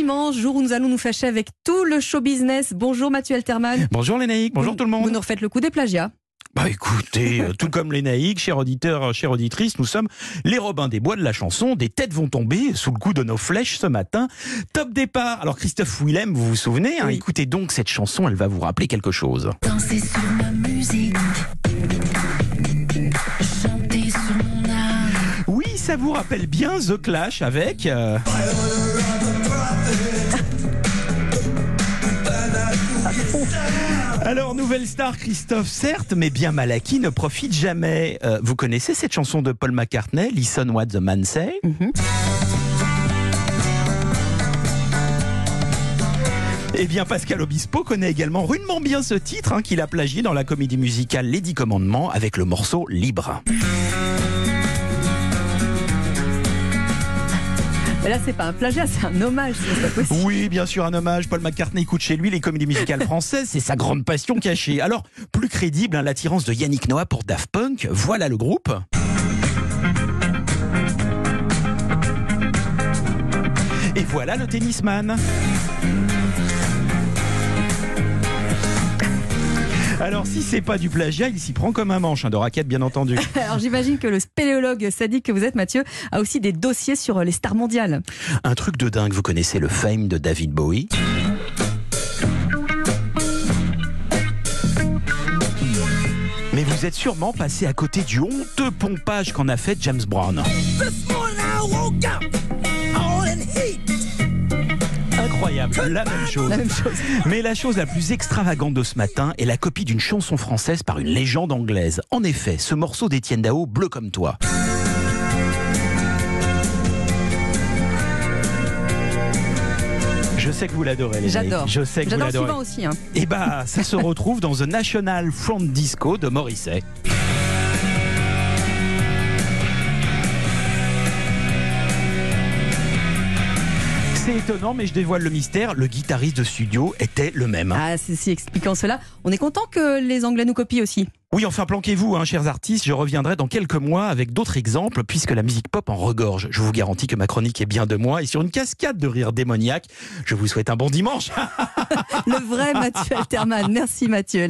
dimanche, jour où nous allons nous fâcher avec tout le show business. Bonjour Mathieu Alterman. Bonjour Lénaïque, bonjour Vous- tout le monde. Vous nous refaites le coup des plagiats. Bah écoutez, euh, tout comme Lénaïque, cher auditeur, chère auditrice, nous sommes les Robins des Bois de la chanson. Des têtes vont tomber sous le coup de nos flèches ce matin. Top départ. Alors Christophe Willem, vous vous souvenez hein, Oui. Écoutez donc cette chanson, elle va vous rappeler quelque chose. Danser sur ma musique. Chanter sur mon âme. Oui, ça vous rappelle bien The Clash avec... euh, Alors, nouvelle star, Christophe, certes, mais bien mal acquis, ne profite jamais. Euh, vous connaissez cette chanson de Paul McCartney, Listen What the Man Say? Eh bien, Pascal Obispo connaît également rudement bien ce titre hein, qu'il a plagié dans la comédie musicale Les Dix Commandements avec le morceau Libre. Là, c'est pas un plagiat, c'est un hommage. Oui, bien sûr, un hommage. Paul McCartney écoute chez lui les comédies musicales françaises, c'est sa grande passion cachée. Alors, plus crédible, hein, l'attirance de Yannick Noah pour Daft Punk, voilà le groupe. Et voilà le tennisman. Alors, si c'est pas du plagiat, il s'y prend comme un manche, hein, de raquette bien entendu. Alors j'imagine que le spéléologue sadique que vous êtes, Mathieu, a aussi des dossiers sur euh, les stars mondiales. Un truc de dingue, vous connaissez le fame de David Bowie Mais vous êtes sûrement passé à côté du honteux pompage qu'en a fait James Brown. Incroyable, la même chose. La même chose. Mais la chose la plus extravagante de ce matin est la copie d'une chanson française par une légende anglaise. En effet, ce morceau d'Étienne Dao, Bleu comme toi. Je sais que vous l'adorez, les J'adore. Je sais que vous J'adore l'adorez. souvent aussi. hein. Et bah, ça se retrouve dans The National Front Disco de Morrissey. C'est étonnant, mais je dévoile le mystère. Le guitariste de studio était le même. Ah, ceci expliquant cela, on est content que les Anglais nous copient aussi. Oui, enfin, planquez-vous, hein, chers artistes. Je reviendrai dans quelques mois avec d'autres exemples, puisque la musique pop en regorge. Je vous garantis que ma chronique est bien de moi et sur une cascade de rire démoniaque. Je vous souhaite un bon dimanche. Le vrai Mathieu Alterman. Merci Mathieu.